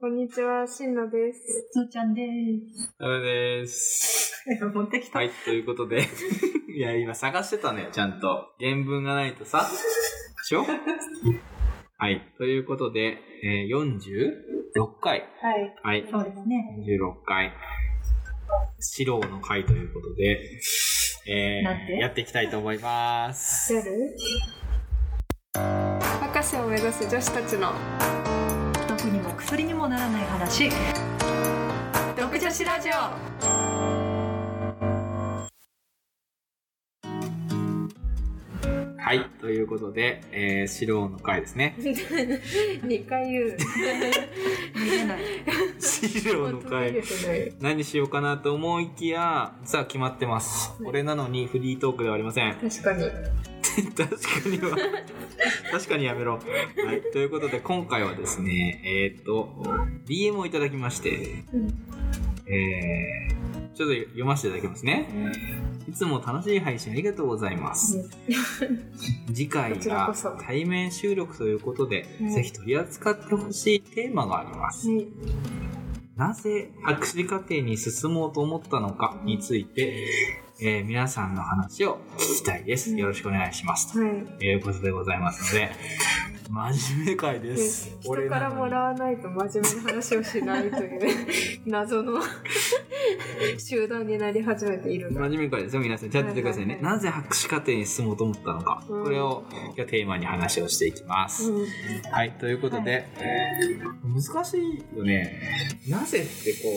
こんにちは、しんのです。つーちゃんです。ダメです。持ってきた。はい、ということで。いや、今探してたのよ、ちゃんと。原文がないとさ。でしょ？はい、ということで、えー、46回。はい。はい。そうですね。46回。四郎の回ということで、えー、やっていきたいと思います。やる？博士を目指す女子たちの毒にも薬にもならない話。独女子ラジはい、ということで、えー、四郎の回ですね。オ2回言う。見れない。四郎の回。何しようかなと思いきや、さあ決まってます。これなのにフリートークではありません。確かに。確かには確かにやめろ。はい。ということで、今回はですね、えーっと、DM をいただきまして、うん。えー、ちょっと読ませていただきますね。いつも楽しい配信ありがとうございます。次回が対面収録ということで、うんぜひ取り扱ってほしいテーマがあります。はい。なぜ博士課程に進もうと思ったのかについて、えー皆さんの話を聞きたいです。よろしくお願いします。とはい。いうことでございますので、真面目会で。です人からもらわないと真面目な話をしないという 謎の 集団になり始めているが。真面目会ですよ、皆さん。ちゃんと言ってくださいね。はいはいはいなぜ博士課程に進もうと思ったのか。うんこれを今日テーマに話をしていきます。うん。はい、ということで、難しいよね。なぜってこ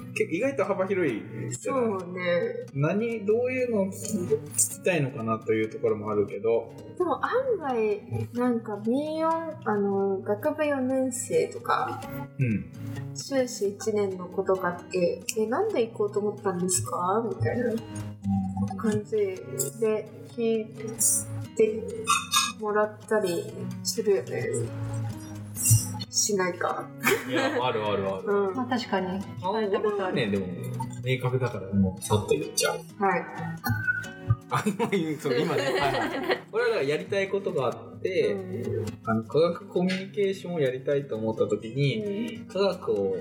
う、結構意外と幅広いそうね。何、どういうのを聞きたいのかなというところもあるけど、でも案外、なんか B4、あの、学部4年生とか、うん。修士1年の子とかって、え、なんで行こうと思ったんですか？みたいな感じで聞いてもらったりするよね。しないか。いや、あるあるある。うん。まあ確かに。あ俺はね、でも、明確だからもうさっと言っちゃう。はい。あ、今言う、そう、今ね。はいはい。俺はだからやりたいことがあって、うんあの、科学コミュニケーションをやりたいと思った時に、科学を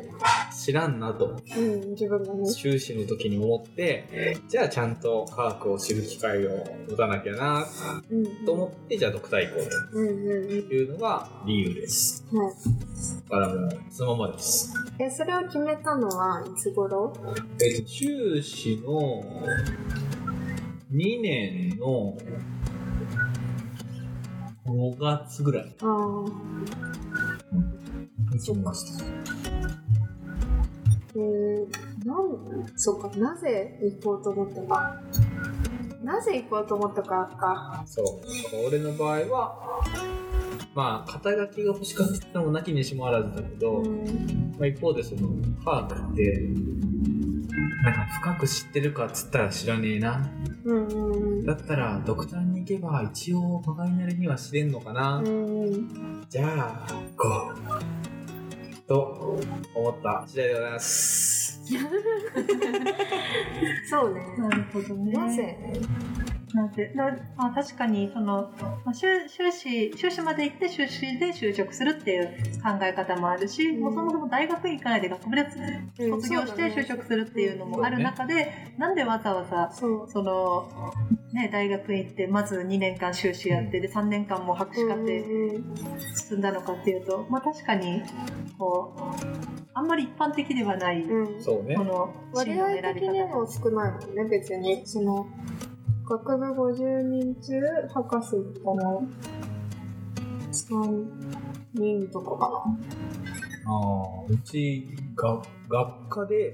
知らんなと、うん、自分がね。修士の時に思って、じゃあちゃんと科学を知る機会を持たなきゃな、うん。と思って、じゃあドクター行こううんうんうん。というのが理由です。はい。だからもう、そのままです。え、それを決めたのはいつ頃？えっと、修士の2年の5月ぐらいああ。に決めました。えー、なん、そうか、なぜ行こうと思ったか。なぜ行こうと思ったかか。そう。俺の場合は、まあ、肩書きが欲しかったのもなきにしもあらずだけど、うん。まあ、一方でその、科学って、なんか深く知ってるかっつったら知らねえな。うんうんだったら、ドクターけば一応、まがいなりには知れんのかな。じゃあ、行こう。と思った次第でございます。そうね。なるほどね。なぜ？なぜだまあ、確かにその、まあ、修修士修士まで行って修士で就職するっていう考え方もあるし、うんもうそもそも大学行かないで学部でうん卒業して就職するっていうのもある中で、なんでわざわざその、ね、大学行ってまず2年間修士やって、で3年間も博士課程うん進んだのかっていうと、まあ、確かにこうあんまり一般的ではない、うん。うん。そうねこ。の割合選び方的にも少ないもんね、別に。その、学部50人中、博士かな。3人とかかああ、うち、が、学科で、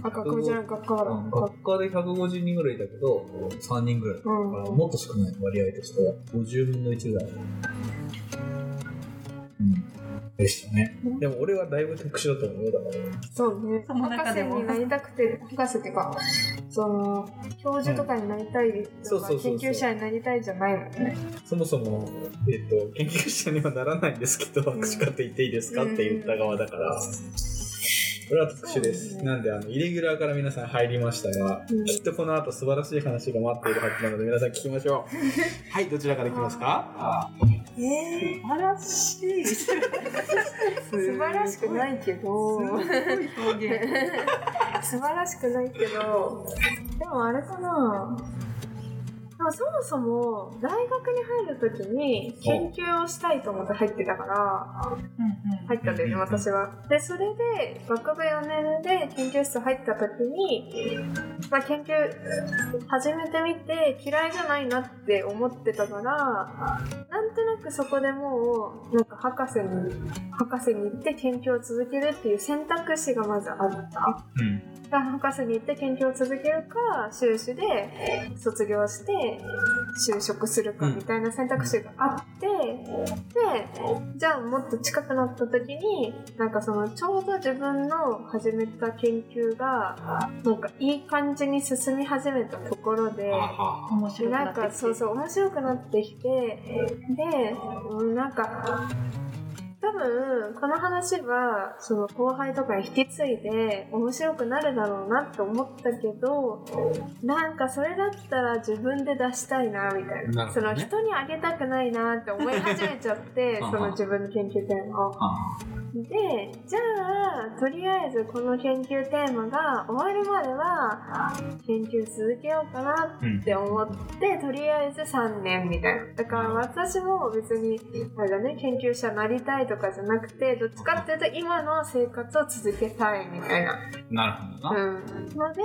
な。あ、学部じゃない、学科学科で150人ぐらいいたけど、3人ぐらい。だからうん。もっと少ない割合としては、50分の1ぐらい。うん。でしたね。でも俺はだいぶ特殊だと思うよ、だから。そうね。その博士中でもになりたくて、博士っていうか、その、教授とかになりたいとか、研究者になりたいじゃないもんね。そもそも、えっ、と、研究者にはならないんですけど、ん博士課程行っていいですかって言った側だから、これは特殊です。なんで、あの、イレギュラーから皆さん入りましたが、うんきっとこの後素晴らしい話が待っているはずなので、皆さん聞きましょう。はい、どちらからいきますか？え素晴らしい。素素晴らしくないけど、すごい表現。素晴らしくないけど、でもあれかな。でもそもそも大学に入るときに研究をしたいと思って入ってたから、入ったんだよね、私は。で、それで学部4年で研究室入ったときに、まあ、研究始めてみて嫌いじゃないなって思ってたから、なんとなくそこでもう、なんか博士に、博士に行って研究を続けるっていう選択肢がまずあった。うん。博士に行って研究を続けるか修士で卒業して就職するかみたいな選択肢があって、でじゃあもっと近くなった時になんかそのちょうど自分の始めた研究がなんかいい感じに進み始めたところで。でなんかそうそう面白くなってきてでうんなんか多分この話はその後輩とかに引き継いで面白くなるだろうなって思ったけどなんかそれだったら自分で出したいなみたいな。なね。その人にあげたくないなって思い始めちゃって その自分の研究テーマを。あでじゃあとりあえずこの研究テーマが終わるまでは研究続けようかなうんって思ってとりあえず3年みたいな。だから私も別にあれだね研究者なりたいとかじゃなくてどっちかっていうと今の生活を続けたいみたいな、なるほどな。うん、ので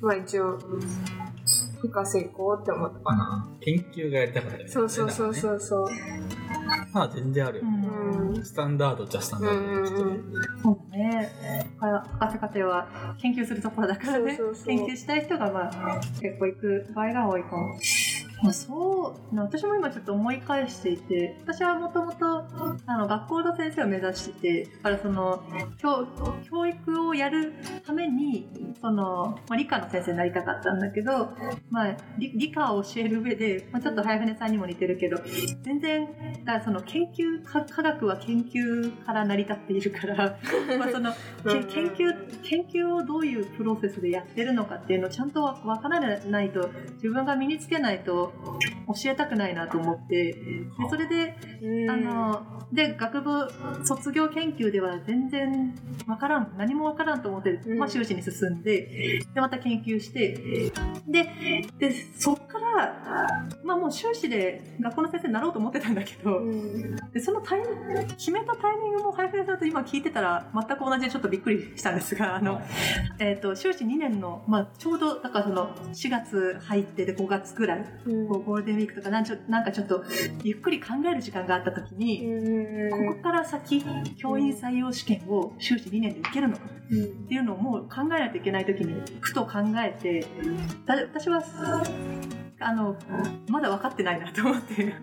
まあ一応博士行こうって思ったかな、研究がやりたかったよねそうそうそうう。そうそうまあ全然あるよう。んうんスタンダードじゃスタンうダードんうんうんそうね。博士課程は研究するところだからね。そうそうそう研究したい人がまあ結構行く場合が多いかも。まあ、そうな私も今ちょっと思い返していて私はもともとあの学校の先生を目指しててだからその教教育をやるためにその、まあ、理科の先生になりたかったんだけど、まあ、理理科を教える上で、まあ、ちょっと早船さんにも似てるけど全然だからその研究科科学は研究から成り立っているから まあその研究研究をどういうプロセスでやってるのかっていうのをちゃんとわからないと自分が身につけないと教えたくないなと思ってでそれでうん。あので学部卒業研究では全然わからん何もわからんと思って、うん。まあ、修士に進んででまた研究してででそっから、まあ、もう修士で学校の先生になろうと思ってたんだけど、うん。でそのタイミング決めたタイミングも早船さんと今聞いてたら全く同じでちょっとびっくりしたんですがあの、えー、と修士2年の、まあ、ちょうどだからその4月入ってで5月ぐらい。うんこうゴールデンウィークとかなんちょなんかちょっとゆっくり考える時間があった時に、ここから先教員採用試験を修士2年で受けるの。かっていうのをもう考えないといけない時にふと考えてだ私はあのまだ分かってないなと思って研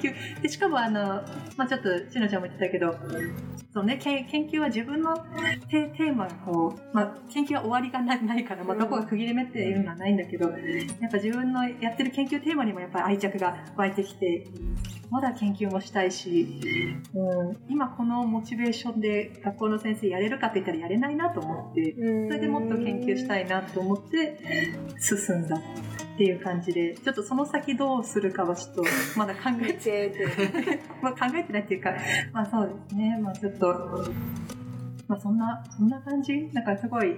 究。でしかもあの、まあ、ちょっとしのちゃんも言ってたけどそう、ね、研研究は自分のテテーマがこう、まあ、研究は終わりがないないから、まあ、どこが区切り目っていうのはないんだけどやっぱ自分のやってる研究テーマにもやっぱり愛着が湧いてきてまだ研究もしたいし、うん、今このモチベーションで学校の先生やれるかって言ったらやれないなと思ってそれでもっと研究したいなと思って進んだっていう感じでちょっとその先どうするかはちょっと まだ考えてて まあ考えてないっていうかまあそうですね。まあちょっとまあそんなそんな感じ？なんかすごい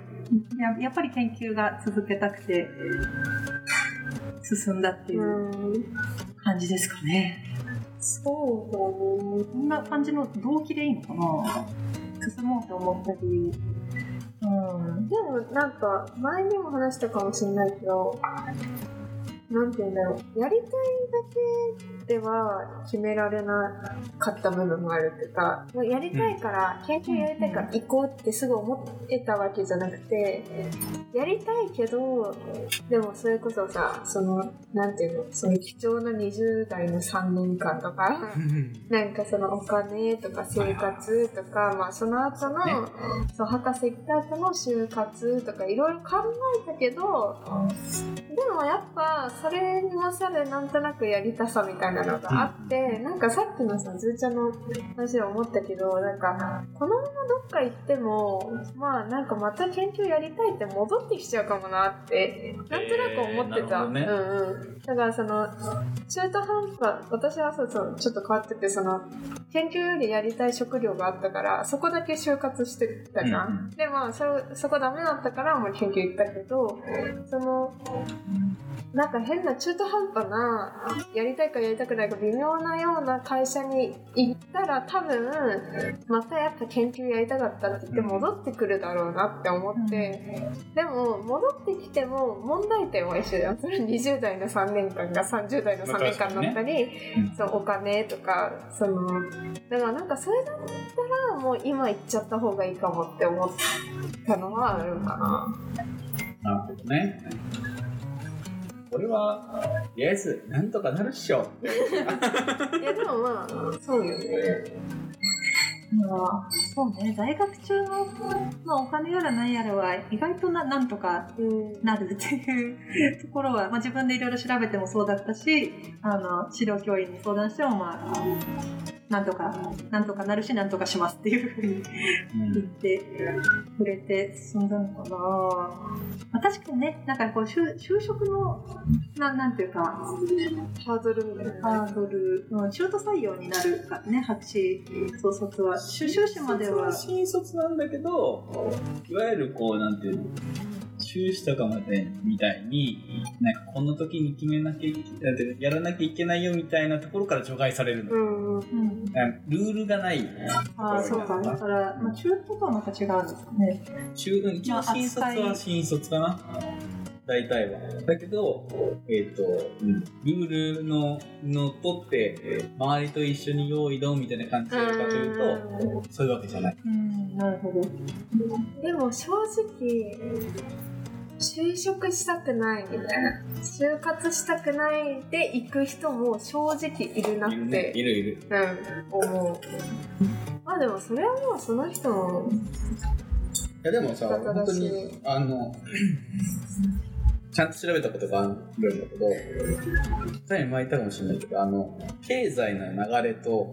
ややっぱり研究が続けたくて進んだっていう感じですかね。そうだね。こんな感じの動機でいいのかな？進もうと思ったり。うん。でもなんか前にも話したかもしれないけどなんて言うんだろう。やりたいだけでは決められなかった部分もあるっていうかもうやりたいから、研究やりたいから行こうってすぐ思ってたわけじゃなくてやりたいけどでもそれこそさそのなんていうのその貴重な20代の3年間とかなんかそのお金とか生活とか、まあその後の、ね。そう博士行った後の就活とかいろいろ考えたけど、でもやっぱそれに勝るなんとなくやりたさみたいなのがあって、なんかさっきのずーちゃんの話で思ったけどなんかこのままどっか行ってもまあなんかまた研究やりたいって戻ってきちゃうかもなってなんとなく思ってた、えーなるうんうん。だからその中途半端私はそうそうちょっと変わっててその研究よりやりたい職業があったからそこだけ就活してたじゃんうん。でまあそそこダメだったからもう研究行ったけどそのなんか変な中途半端なやりたいかやりたくないか微妙なような会社に行ったら多分またやっぱ研究やりたかったって言って戻ってくるだろうなって思ってでも戻ってきても問題点は一緒じゃんそれ20代の3年間が30代の3年間だったり、うんそうお金とかそのだからなんかそれだったらもう今行っちゃった方がいいかもって思ったのはあるかな。なるほどね。これは、とりあえず、なんとかなるっしょ。いやでもまあそうよね。まあ、そうね、在学中の、まあ、お金やら何やらは意外とななんとかなるっていうところは、まあ、自分でいろいろ調べてもそうだったしあの指導教員に相談してもまあなんとかなんとかなるしなんとかしますっていうふうに言ってくれて進んだのかな、まあ、確かにねなんかこう就就職のななんていうかハードルみたいな。ね。ハードル、うん、中途採用になるからね博士総卒は。修習士までは。新卒なんだけど、いわゆるこう、なんていうの、修士とかまでみたいに、なんかこの時に決めなきゃいけない、やらなきゃいけないよみたいなところから除外されるの。うんうん。ルールがない。ああ、そうか。だから、まあ、中途とはまた違うんですかね。中一応新卒は新卒かな。大体は。だけど、えっ、と、うん、ルールののっとって、周りと一緒に用意どんみたいな感じでやるかというと、そういうわけじゃない。うん、なるほど。でも正直就職したくないみたいな就活したくないで行く人も正直いるなっいるね。ているいる。うん、思うまあでもそれはもうその人のいやでもさ、本当に、あの、ちゃんと調べたことがあるんだけど、前に前言ったかもしれないけど、あの、経済の流れと、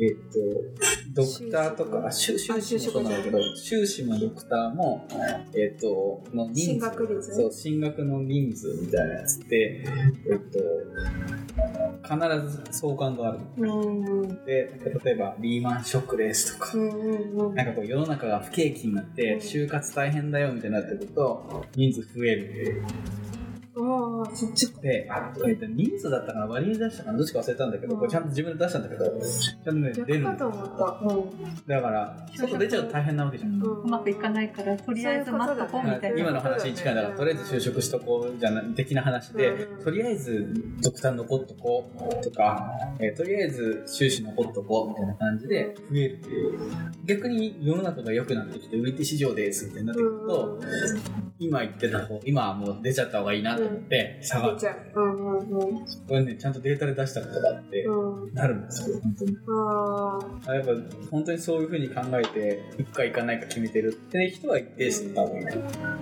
えっ、と、ドクターとか、あ修修士もそうなんだけど、修士もドクターも、えっ、と、の人数。進学率そう、進学の人数みたいなやつって、えっ、と、必ず相関があるの。うで、例えば、リーマンショックですとか、うんうんなんかこう世の中が不景気になって就活大変だよみたいになってくると人数増えるああそっちで、あえっと人数だったかな？割合出したかな？どっちか忘れたんだけどこれちゃんと自分で出したんだけどちゃんとね出るの逆かと思った。うん。だから外出ちゃうと大変なわけじゃん。うまくいかないから、とりあえず待っとこうみたいな。今の話に近いだからとりあえず就職しとこうじゃな的な話で、うん。とりあえずドクター残っとこうとか、えーとりあえず修士残っとこうみたいな感じで増えるっていう。逆に世の中が良くなってきて売り手市場ですみたいになってくると、今言ってた方今はもう出ちゃった方がいいなと思って下がる出ちゃううんうんうん。これねちゃんとデータで出したことがあって、うん。なるんですよ本当に。ああやっぱ本当にそういうふうに考えて行くか行かないか決めてるって人は一定数多分いるあ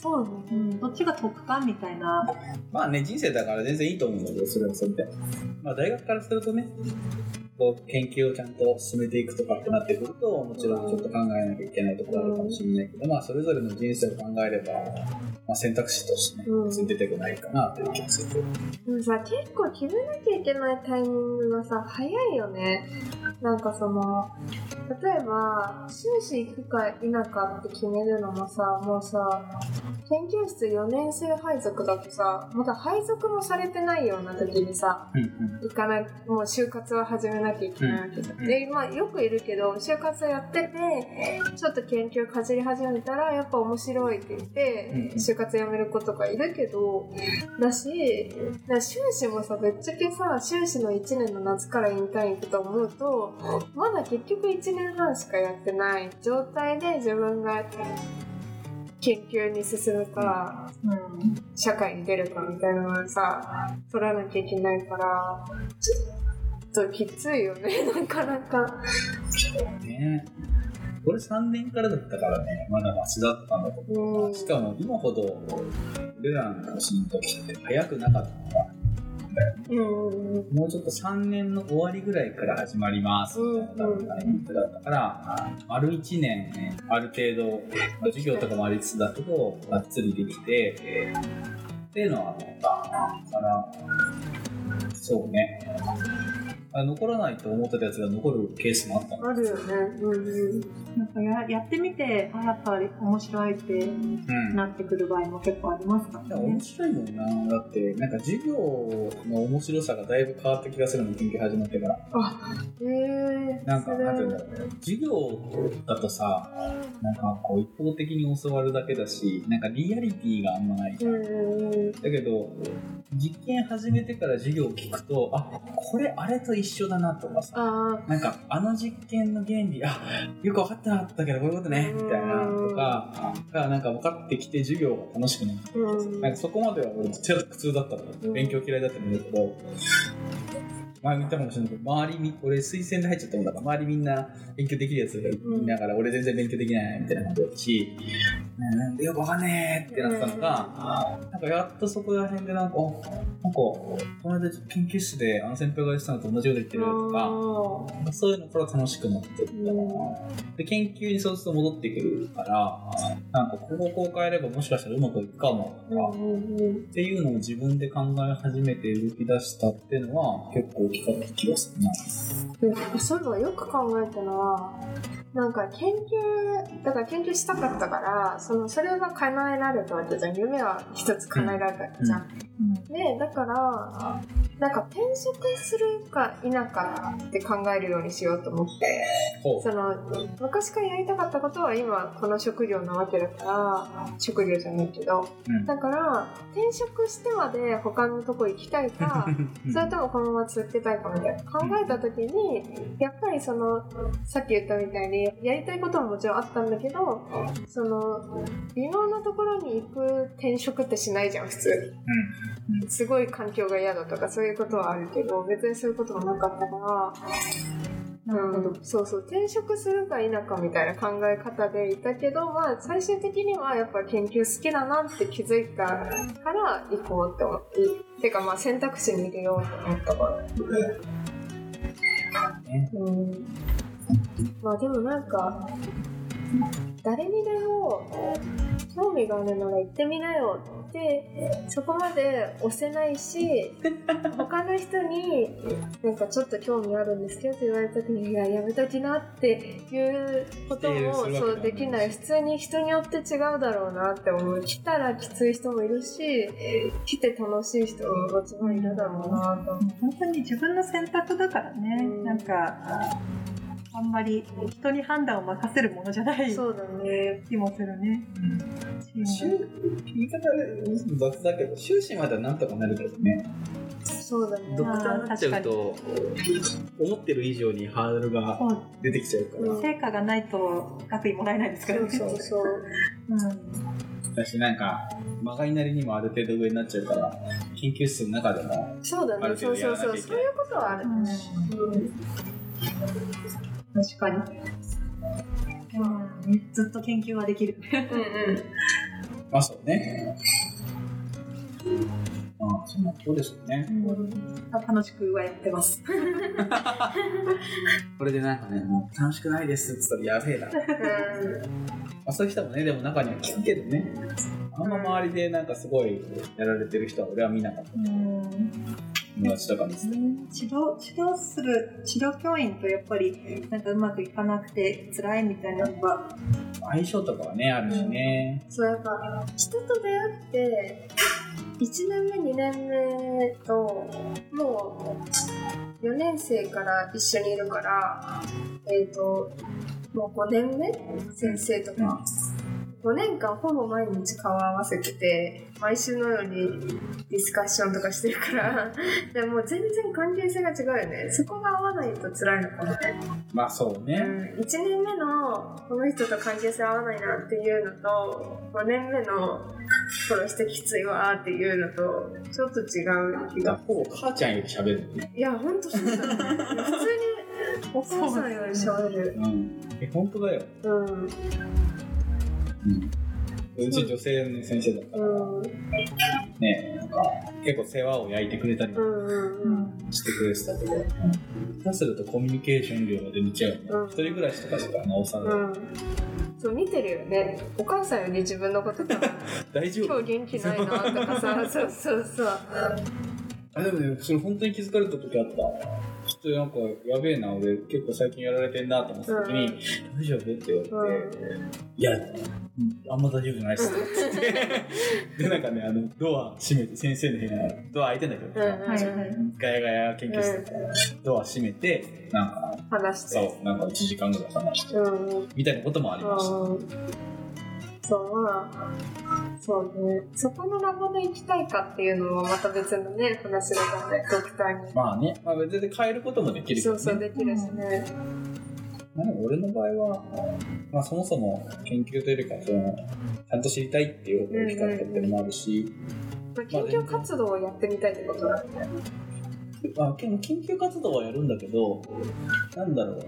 そうねうん、どっちが得かみたいな。まあね、人生だから全然いいと思うんだけど、それはそれで。まあ大学からするとね、こう研究をちゃんと進めていくとかってなってくると、もちろんちょっと考えなきゃいけないところあるかもしれないけど、まあそれぞれの人生を考えれば、まあ選択肢としてね、うん。別に出てこないかなという気がする。でもさ結構決めなきゃいけないタイミングがさ早いよね。なんかその例えば修士行くか否かって決めるのもさもうさ研究室4年生配属だとさまだ配属もされてないような時にさうんうん。行かないもう就活は始めなきゃいけないわけじゃん、うんでまあよくいるけど就活やっててちょっと研究かじり始めたらやっぱ面白いって言って、うん就活やめる子とかいるけどだしだ修士もさぶっちゃけさ修士の1年の夏からインターン行くと思うとまだ結局1年半しかやってない状態で自分が研究に進むかうん。社会に出るかみたいなのをさ取らなきゃいけないからちょっときついよね なかなかねこれ3年からだったからね、まだマシだったんだと思う。うんしかも今ほど、俺らの年の時って早くなかったんたいな。うんうんもうちょっと3年の終わりぐらいから始まりますみたいなタイミングだったから、丸1年、ある程度、まあ授業とかもありつつだけど、がっつりできて、っていうのはあったから、そうね。あ残らないと思ってたやつが残るケースもあったのあるよね。うんうん。なんかややってみて、あ、やっぱり面白いってうんなってくる場合も結構ありますからね面。白いもんな。だって、なんか授業の面白さがだいぶ変わった気がするの、研究始まってから。えー、なんか、なんていうんだろう。授業だとさ、なんかこう一方的に教わるだけだし、なんかリアリティがあんまないじゃん。うんうんうん。だけど、実験始めてから授業を聞くと、あ、これあれと一緒だなとかさ、あなんかあの実験の原理、あ、よく分かってなかったけどこういうことね、みたいなとか、がなんか分かってきて授業が楽しくなる。なんかそこまでは俺ちょっと苦痛だったの、うん。勉強嫌いだったんだけど、前も言ったかもしれないけど、周りみ、俺推薦で入っちゃったもんだから、周りみんな勉強できるやつがいながら、俺全然勉強できないみたいな感じだし、なんでよくわかんねえってなったのが、なんかやっとそこら辺でなんか、あなんか、この間研究室であの先輩が言ってたのと同じこと言ってるとか、そういうのから楽しくなってったかな。で、研究にそうすると戻ってくるから、なんかここをこう変えればもしかしたらうまくいくかもとか、っていうのを自分で考え始めて動き出したっていうのは結構大きかった気がするな。でそういえばよく考えたのはなんか研究だから研究したかったからそのそれが叶えられたわけじゃん。夢は一つ叶えられたわけじゃん、でだからなんか転職するか否かって考えるようにしようと思って。ほその昔からやりたかったことは今この職業なわけだから職業じゃないけど。うん。だから転職してまで他のとこ行きたいか それともこのまま続けたいかみたいな。考えた時にやっぱりそのさっき言ったみたいにやりたいことももちろんあったんだけどその微妙なところに行く転職ってしないじゃん普通すごい環境が嫌だとかそういうことはあるけど別にそういうこともなかったからなるほど。うん、そうそう転職するか否かみたいな考え方でいたけど、まあ、最終的にはやっぱ研究好きだなって気づいたから行こうって思っててかまあ選択肢に入れようと思ったからうんまあでもなんか誰にでも興味があるなら行ってみなよってそこまで押せないし 他の人になんかちょっと興味あるんですけどって言われた時にいややめときなっていうこともそうできない。普通に人によって違うだろうなって思う。来たらきつい人もいるし来て楽しい人ももちろんいるだろうなと。思う本当に自分の選択だからね、うん。なんかあんまり人に判断を任せるものじゃないそうだね。気もするね。終言い方雑だけど、終始まではなんとかなるけどね。そうだね。ドクターになっちゃうと、思ってる以上にハードルが出てきちゃうから。うん成果がないと学位もらえないですからね。そうそうそう。うん。だし、なんか、まがいなりにもある程度上になっちゃうから、研究室の中でも、そうだね。そうそうそう。そういうことはある。うん確かに。うん、ずっと研究はできる。うんうんまあそうね。まあ、そんなことですよね。楽しくはやってます。これでなんかね、もう楽しくないですって言ったらやべえな。まあ、そういう人もね、でも中には聞くけどね。あんま周りでなんかすごいやられてる人は俺は見なかった。友達とかですね。治療指導する治療教員とやっぱりなんかうまくいかなくて辛いみたいなのが。相性とかはね、あるしね。そうやっぱ人と出会って 1年目2年目ともう4年生から一緒にいるからえっ、ともう5年目？先生とか、5年間ほぼ毎日顔合わせてて毎週のようにディスカッションとかしてるから でもう全然関係性が違うよねそこが合わないと辛いのかもねまあそうね。1年目のこの人と関係性合わないなっていうのと5年目のこの人きついわっていうのとちょっと違う気がほぼ母ちゃんより喋るね。いやほんとそうだね普通にお母さんより喋るうん。え、本当だよ。うんうん。うち女性の先生だから、うん。ね、なん。か、か、結構世話を焼いてくれたり。してくれてたけど、うん、下手するとコミュニケーション量が出ちゃうよね。うん。一人暮らしとかしたらなおさら、うん。そう、見てるよね。お母さん。より自分のことが、大丈夫今日元気ないなとかさ、そうそうそう。あでもね、それ本当に気づかれた時あった。なんか、やべえな、俺結構最近やられてんなと思った時に、うん大丈夫？って言われて、いや、うんあんま大丈夫じゃないっす。で、なんかね、あの、ドア閉めて、先生の部屋、ドア開いてんだけど。ガヤガヤ研究室で、ドア閉めて、なんか、話して。そう、なんか1時間ぐらい話して。みたいなこともありました。うんそう、まあ、そうね。そこのラボで行きたいかっていうのもまた別のね、話だからね、ドクターに。まあね、まあ、全然変えることもできるね。そうそう、できるしね。まあでも俺の場合は、まあそもそも研究というよりか、その、ちゃんと知りたいっていう方が大きかったっていうのもあるし、まあ研究活動をやってみたいってことなんだよね。まあ、研研究活動はやるんだけど、なんだろう。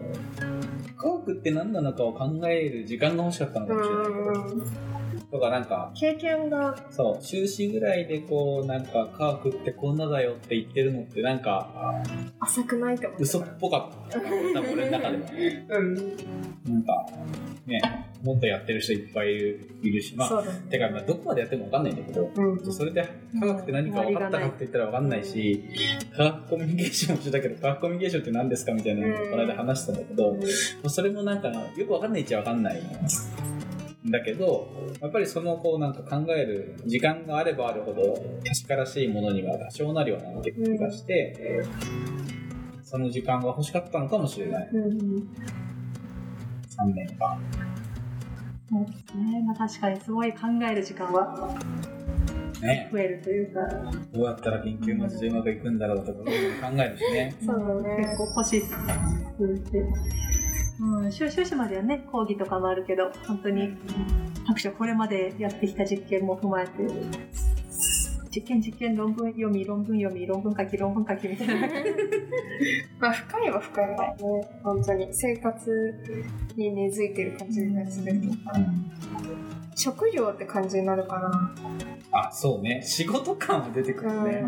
コークって何なのかを考える時間が欲しかったのかもしれないけ。ど、とかなんか、経験が、そう、修士ぐらいでこう、なんか科学ってこんなだよって言ってるのってなんか、浅くないと思う。嘘っぽかった。多分俺の中では。うん。なんか、ね、もっとやってる人いっぱいいるいるし、まあ、ね。てか、まあ、どこまでやってもわかんないんだけど、うん。それで科学って何か分かったかって言ったら分かんないし、科学コミュニケーションもしてたけど、科学コミュニケーションって何ですかみたいなのをこの間話したんだけど、それもなんかよく分かんないっちゃ分かんないんだけど、やっぱりそのこうなんか考える時間があればあるほど確からしいものには多少なりはなって気がして、その時間が欲しかったのかもしれない。うん。3年間。そうですね。まあ確かにすごい考える時間はね増えるというか、どうやったら研究マジでうまくいくんだろうとか考えるしね。そうだね結構欲しいって。うん、修修士まではね、講義とかもあるけど、本当に各所これまでやってきた実験も踏まえて、実験実験論文読み、論文読み、論文書き、論文書きみたいな。まあ、深いは深いんだよね。本当に。生活に根付いてる感じがするとか。職業って感じになるかな。あ、そうね。仕事感は出てくるね。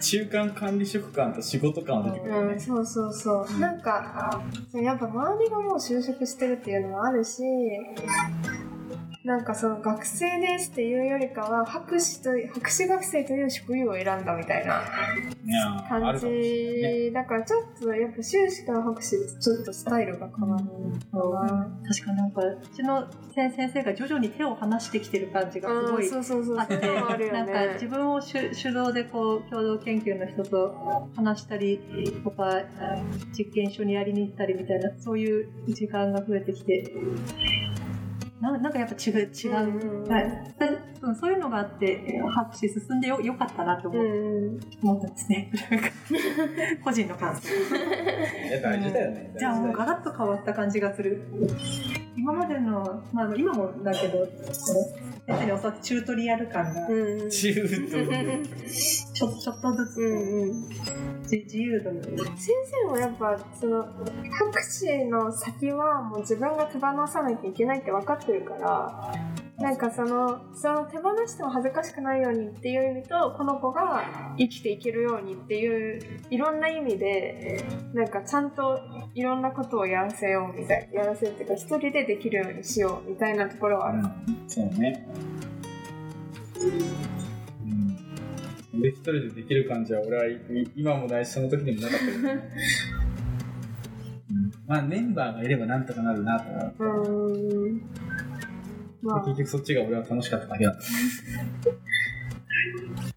中間管理職感と仕事感は出てくるうん、ね。そうそうそう。なんか、やっぱ周りがもう就職してるっていうのもあるし、なんかその学生ですっていうよりかは、博士と、博士学生という職業を選んだみたいな感。じ。だからちょっとやっぱ修士から博士ってちょっとスタイルが変わるかな。確かなんか、うちの先生が徐々に手を離してきてる感じがすごいうんそうそうそう。あって、そういうのもあるよなんか自ね。分を主主導でこう共同研究の人と話したりとか実験一緒にやりに行ったりみたいなそういう時間が増えてきてななんかやっぱ違う違う、うんうん。う。んはい。うんそういうのがあって博士進んでよよかったなと思,、う。んうん。思ったんですね。個人の感想。いや、大事だよね。じゃあもうガラッと変わった感じがする。今までの、まあ、今もだけどこの先生に教わったチュートリアル感がうんうん。中途ちょちょっとずつうんうん。自自由度に先生もやっぱその博士の先はもう自分が手放さないといけないって分かってるからなんかそのその手放しても恥ずかしくないようにっていう意味とこの子が生きていけるようにっていういろんな意味でなんかちゃんといろんなことをやらせようみたいやらせるっていうか一人でできるようにしようみたいなところはある。うんそうね。うん。で、一人でできる感じは、俺はい今もないし、その時にもなかったけどね。うんまあ、メンバーがいればなんとかなるなと思って。結局そっちが俺は楽しかっただけだった。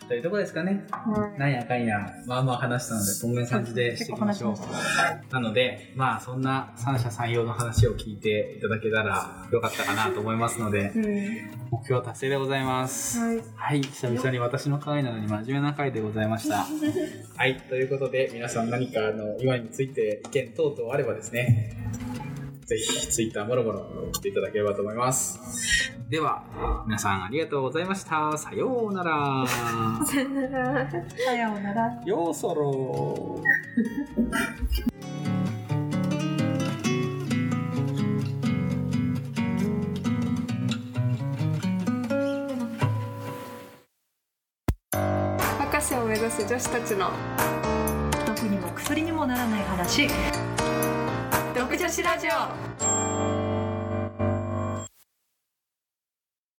というとこですかね。はいなんやかんや、まあまあ話したので、こんな感じでしていきましょう。なので、まあそんな三者三様の話を聞いていただけたらよかったかなと思いますので、うん目標達成でございます。はいはい、久々に私の回なのに真面目な回でございました。はい、ということで、皆さん何かあの今について意見等々あればですね、ぜひツイッターもろもろ送っていただければと思います。では、皆さんありがとうございました。さようなら。さよなら。さようならようそろ博士を目指す女子たちの毒にも薬にもならない話独女子ラジオ。